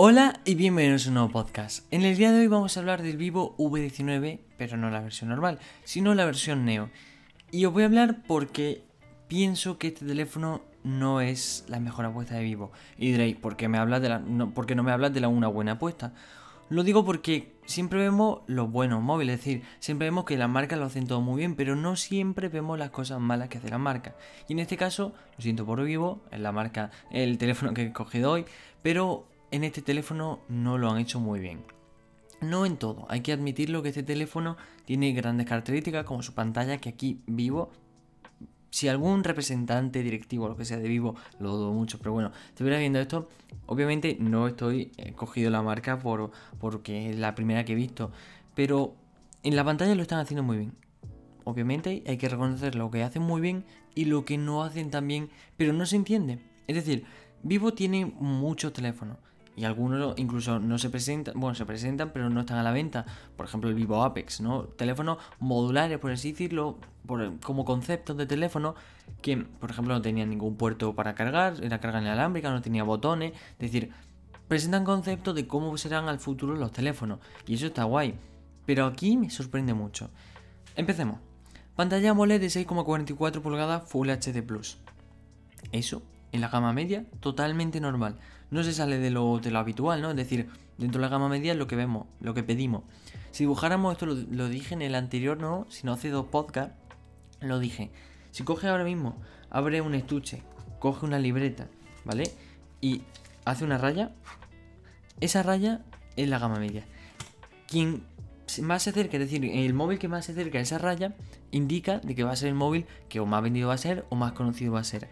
Hola y bienvenidos a un nuevo podcast. En el día de hoy vamos a hablar del Vivo V19, pero no la versión normal, sino la versión Neo. Y os voy a hablar porque pienso que este teléfono no es la mejor apuesta de Vivo. Y diréis, ¿por qué, me hablas de la, no, ¿por qué no me hablas de la una buena apuesta? Lo digo porque siempre vemos los buenos móviles, es decir, siempre vemos que las marcas lo hacen todo muy bien, pero no siempre vemos las cosas malas que hace la marca. Y en este caso, lo siento por Vivo, es la marca, el teléfono que he cogido hoy, pero en este teléfono no lo han hecho muy bien. No en todo, hay que admitirlo que este teléfono tiene grandes características como su pantalla que aquí vivo. Si algún representante directivo o lo que sea de vivo, lo dudo mucho, pero bueno, estuviera viendo esto, obviamente no estoy eh, cogido la marca por, porque es la primera que he visto, pero en la pantalla lo están haciendo muy bien. Obviamente hay que reconocer lo que hacen muy bien y lo que no hacen tan bien, pero no se entiende. Es decir, Vivo tiene muchos teléfonos y algunos incluso no se presentan, bueno, se presentan pero no están a la venta. Por ejemplo, el Vivo Apex, ¿no? Teléfonos modulares, por así decirlo, como conceptos de teléfono que, por ejemplo, no tenían ningún puerto para cargar, era carga inalámbrica, no tenía botones, es decir, presentan conceptos de cómo serán al futuro los teléfonos y eso está guay. Pero aquí me sorprende mucho. Empecemos. Pantalla AMOLED de 6,44 pulgadas Full HD Plus. Eso en la gama media, totalmente normal. No se sale de lo, de lo habitual, ¿no? Es decir, dentro de la gama media es lo que vemos, lo que pedimos. Si dibujáramos esto, lo, dije en el anterior, no, si no hace dos podcasts, lo dije. Si coge ahora mismo, abre un estuche, coge una libreta, ¿vale? Y hace una raya, esa raya es la gama media. Quien más se acerca, es decir, el móvil que más se acerca a esa raya, indica de que va a ser el móvil que o más vendido va a ser o más conocido va a ser.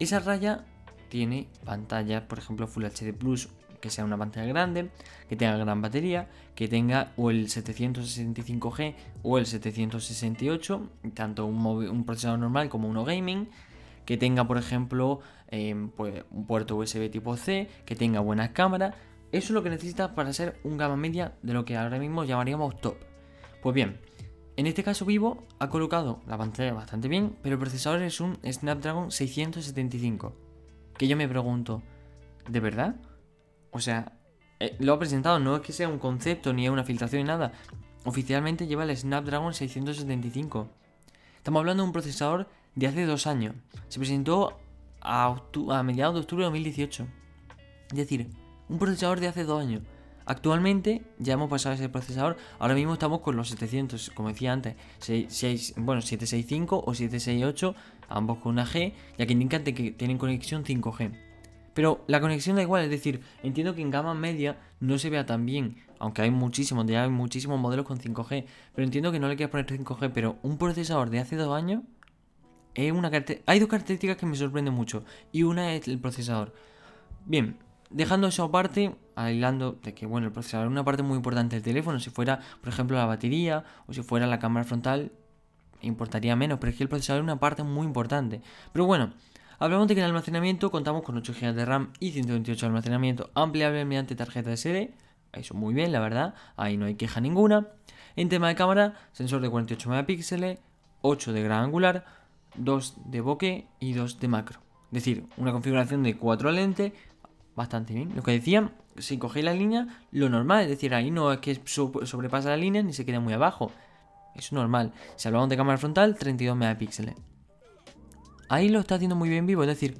Esa raya tiene pantalla, por ejemplo, Full HD Plus, que sea una pantalla grande, que tenga gran batería, que tenga o el 765G o el 768, tanto un, un procesador normal como uno gaming, que tenga, por ejemplo, em, pues, un puerto USB tipo C, que tenga buenas cámaras. Eso es lo que necesitas para ser un gama media de lo que ahora mismo llamaríamos top. Pues bien, en este caso Vivo ha colocado la pantalla bastante bien, pero el procesador es un Snapdragon 675. Que yo me pregunto, ¿de verdad? O sea, eh, lo ha presentado, no es que sea un concepto ni una filtración ni nada. Oficialmente lleva el Snapdragon 675. Estamos hablando de un procesador de hace dos años. Se presentó a, a mediados de octubre de 2018. Es decir, un procesador de hace dos años. Actualmente ya hemos pasado ese procesador, ahora mismo estamos con los 700, como decía antes, 6, bueno, 765 o 768, ambos con una G, ya que indican que tienen conexión 5G. Pero la conexión da igual, es decir, entiendo que en gama media no se vea tan bien, aunque hay muchísimos, ya hay muchísimos modelos con 5G, pero entiendo que no le quieras poner 5G, pero un procesador de hace dos años es una Hay dos características que me sorprenden mucho, y una es el procesador. Bien, Dejando eso aparte, aislando de que bueno, el procesador es una parte muy importante del teléfono, si fuera, por ejemplo, la batería o si fuera la cámara frontal, importaría menos, pero es que el procesador es una parte muy importante. Pero bueno, hablamos de que en el almacenamiento contamos con 8 GB de RAM y 128 de almacenamiento ampliable mediante tarjeta SD. Eso muy bien, la verdad, ahí no hay queja ninguna. En tema de cámara, sensor de 48 megapíxeles, 8 de gran angular, 2 de bokeh y 2 de macro. Es decir, una configuración de 4 lentes, bastante bien. Lo que decían, si cogéis la línea, lo normal, es decir, ahí no es que sobrepasa la línea ni se queda muy abajo. Es normal. Si hablamos de cámara frontal, 32 megapíxeles. Ahí lo está haciendo muy bien vivo, es decir,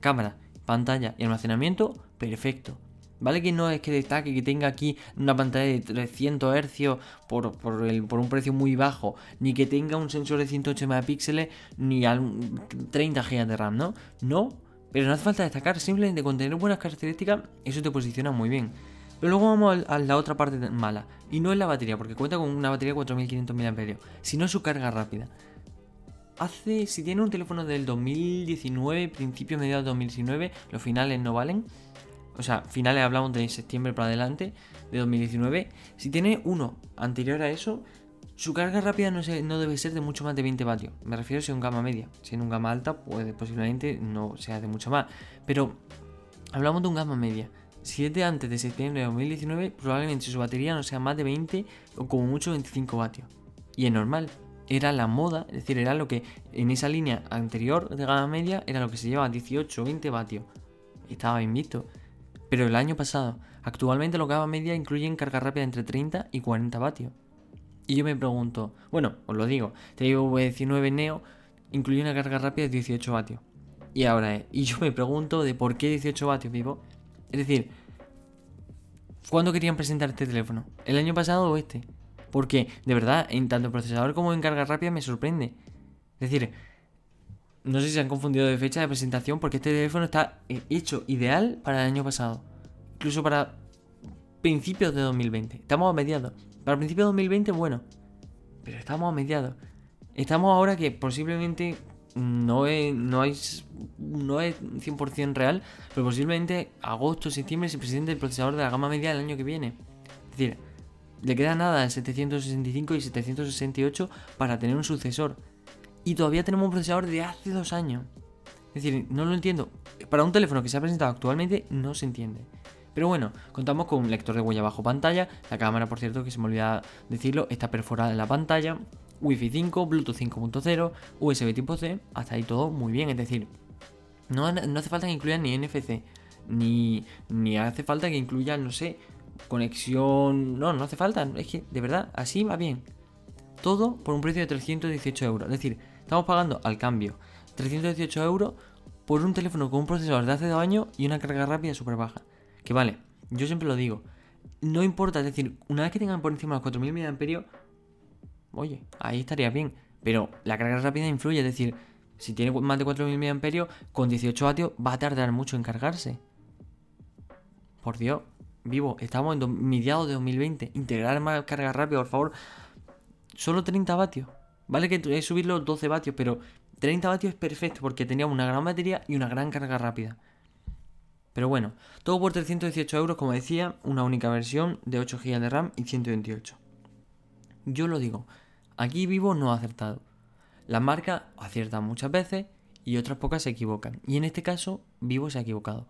cámara, pantalla y almacenamiento, perfecto. ¿Vale? Que no es que destaque que tenga aquí una pantalla de 300 Hz por, por, por, un precio muy bajo, ni que tenga un sensor de 108 megapíxeles, ni 30 GB de RAM, ¿no? No, pero no hace falta destacar, simplemente con tener buenas características, eso te posiciona muy bien. Pero luego vamos a la otra parte mala, y no es la batería, porque cuenta con una batería de 4500 mAh, sino su carga rápida. Hace, si tiene un teléfono del 2019, principio, mediados de 2019, los finales no valen. O sea, finales hablamos de septiembre para adelante de 2019. Si tiene uno anterior a eso, su carga rápida no, debe ser de mucho más de 20 vatios. Me refiero si es un gama media. Si es un gama alta, pues posiblemente no sea de mucho más. Pero hablamos de un gama media. Si es de antes de septiembre de 2019, probablemente su batería no sea más de 20 o como mucho 25 vatios. Y es normal. Era la moda, es decir, era lo que en esa línea anterior de gama media era lo que se llevaba 18 o 20 vatios. Estaba bien visto. Pero el año pasado, actualmente los gama media incluyen carga rápida entre 30 y 40 vatios. Y yo me pregunto, bueno, os lo digo, digo V19 Neo incluye una carga rápida de 18 vatios. Y ahora es, y yo me pregunto de por qué 18 vatios, vivo. Es decir, ¿cuándo querían presentar este teléfono? ¿El año pasado o este? Porque, de verdad, en tanto procesador como en carga rápida me sorprende. Es decir, no sé si se han confundido de fecha de presentación porque este teléfono está hecho ideal para el año pasado. Incluso para principios de 2020. Estamos a mediados. Para principios de 2020, bueno. Pero estamos a mediados. Estamos ahora que posiblemente no es, no es, no es 100% real, pero posiblemente agosto, septiembre se presente el procesador de la gama media del año que viene. Es decir, le queda nada al 765 y 768 para tener un sucesor. Y todavía tenemos un procesador de hace dos años. Es decir, no lo entiendo. Para un teléfono que se ha presentado actualmente no se entiende. Pero bueno, contamos con un lector de huella bajo pantalla. La cámara, por cierto, que se me olvida decirlo, está perforada en la pantalla. Wi-Fi 5, Bluetooth 5.0, USB tipo C, hasta ahí todo muy bien. Es decir, no, hace falta que incluyan ni NFC, ni, ni hace falta que incluyan, no sé, conexión. No, no hace falta. Es que, de verdad, así va bien. Todo por un precio de 318 euros. Es decir, estamos pagando al cambio 318 euros por un teléfono con un procesador de hace dos años y una carga rápida súper baja. Que vale, yo siempre lo digo. No importa, es decir, una vez que tengan por encima los 4000 mAh, oye, ahí estaría bien. Pero la carga rápida influye, es decir, si tiene más de 4000 mAh, con 18 vatios va a tardar mucho en cargarse. Por Dios, vivo, estamos en mediados de 2020. Integrar más carga rápida, por favor. Solo 30 vatios. Vale que es subirlo 12 vatios, pero 30 vatios es perfecto porque teníamos una gran batería y una gran carga rápida. Pero bueno, todo por 318 euros, como decía, una única versión de 8 GB de RAM y 128. Yo lo digo, aquí Vivo no ha acertado. La marca acierta muchas veces y otras pocas se equivocan. Y en este caso, Vivo se ha equivocado.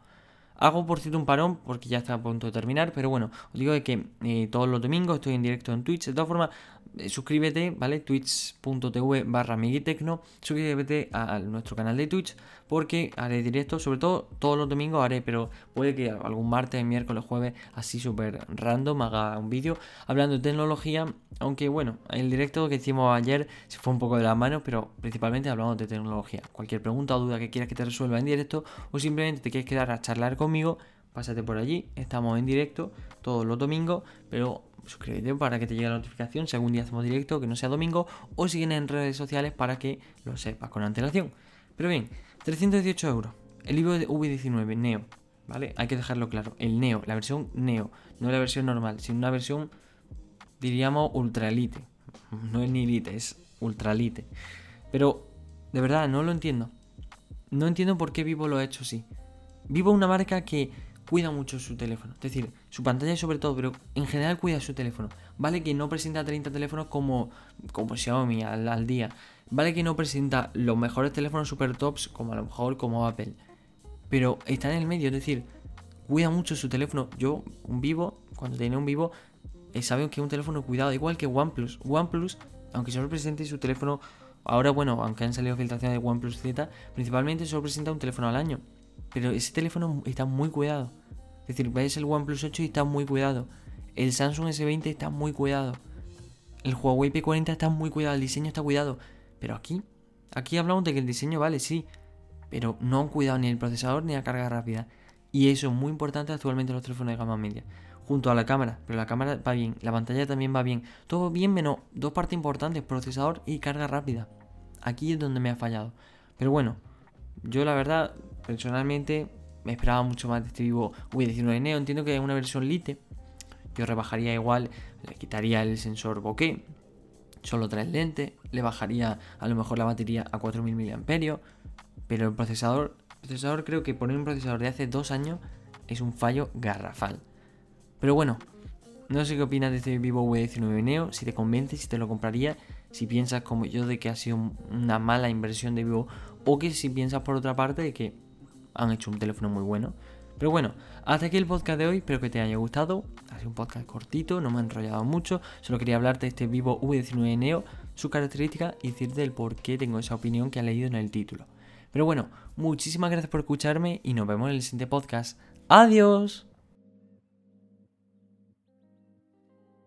Hago por cierto un parón porque ya está a punto de terminar, pero bueno, os digo que eh, todos los domingos estoy en directo en Twitch. De todas formas, eh, suscríbete, ¿vale? Twitch.tv barra Migitecno. Suscríbete a, nuestro canal de Twitch porque haré directo, sobre todo todos los domingos haré, pero puede que algún martes, miércoles, jueves, así súper random, haga un vídeo hablando de tecnología. Aunque bueno, el directo que hicimos ayer se fue un poco de las manos, pero principalmente hablando de tecnología. Cualquier pregunta o duda que quieras que te resuelva en directo o simplemente te quieres quedar a charlar conmigo, pásate por allí. Estamos en directo todos los domingos, pero suscríbete para que te llegue la notificación si algún día hacemos directo, que no sea domingo, o siguen en redes sociales para que lo sepas con antelación. Pero bien, 318 euros. El libro de V19 Neo, ¿vale? Hay que dejarlo claro. El Neo, la versión Neo, no la versión normal, sino una versión, diríamos, ultralite. No es ni elite, es ultralite. Pero, de verdad, no lo entiendo. No entiendo por qué Vivo lo ha hecho así. Vivo una marca que cuida mucho su teléfono. Es decir, su pantalla sobre todo, pero en general cuida su teléfono. Vale que no presenta 30 teléfonos como, como Xiaomi al, al día. Vale que no presenta los mejores teléfonos super tops como a lo mejor como Apple. Pero está en el medio, es decir, cuida mucho su teléfono. Yo, un vivo, cuando tenía un vivo, eh, que es un teléfono cuidado, igual que OnePlus. OnePlus, aunque solo presente su teléfono, ahora bueno, aunque han salido filtraciones de OnePlus Z, principalmente solo presenta un teléfono al año. Pero ese teléfono está muy cuidado. Es decir, ves el OnePlus 8 y está muy cuidado. El Samsung S20 está muy cuidado. El Huawei P40 está muy cuidado. El diseño está cuidado. Pero aquí, aquí hablamos de que el diseño vale, sí. Pero no han cuidado ni el procesador ni la carga rápida. Y eso es muy importante actualmente en los teléfonos de gama media. Junto a la cámara. Pero la cámara va bien. La pantalla también va bien. Todo bien menos dos partes importantes. Procesador y carga rápida. Aquí es donde me ha fallado. Pero bueno. Yo la verdad, personalmente, me esperaba mucho más de este vivo V19 Neo. Entiendo que es una versión Lite. Yo rebajaría igual, le quitaría el sensor bokeh, solo tres lentes, le bajaría a lo mejor la batería a 4000 mAh, pero el procesador, procesador creo que poner un procesador de hace dos años es un fallo garrafal. Pero bueno, no sé qué opinas de este Vivo V19 Neo, si te convence, si te lo compraría, si piensas como yo de que ha sido una mala inversión de Vivo o que si piensas por otra parte de que han hecho un teléfono muy bueno. Pero bueno, hasta aquí el podcast de hoy, espero que te haya gustado. Ha sido un podcast cortito, no me ha enrollado mucho. Solo quería hablarte de este Vivo V19 Neo, su característica y decirte el por qué tengo esa opinión que has leído en el título. Pero bueno, muchísimas gracias por escucharme y nos vemos en el siguiente podcast. ¡Adiós!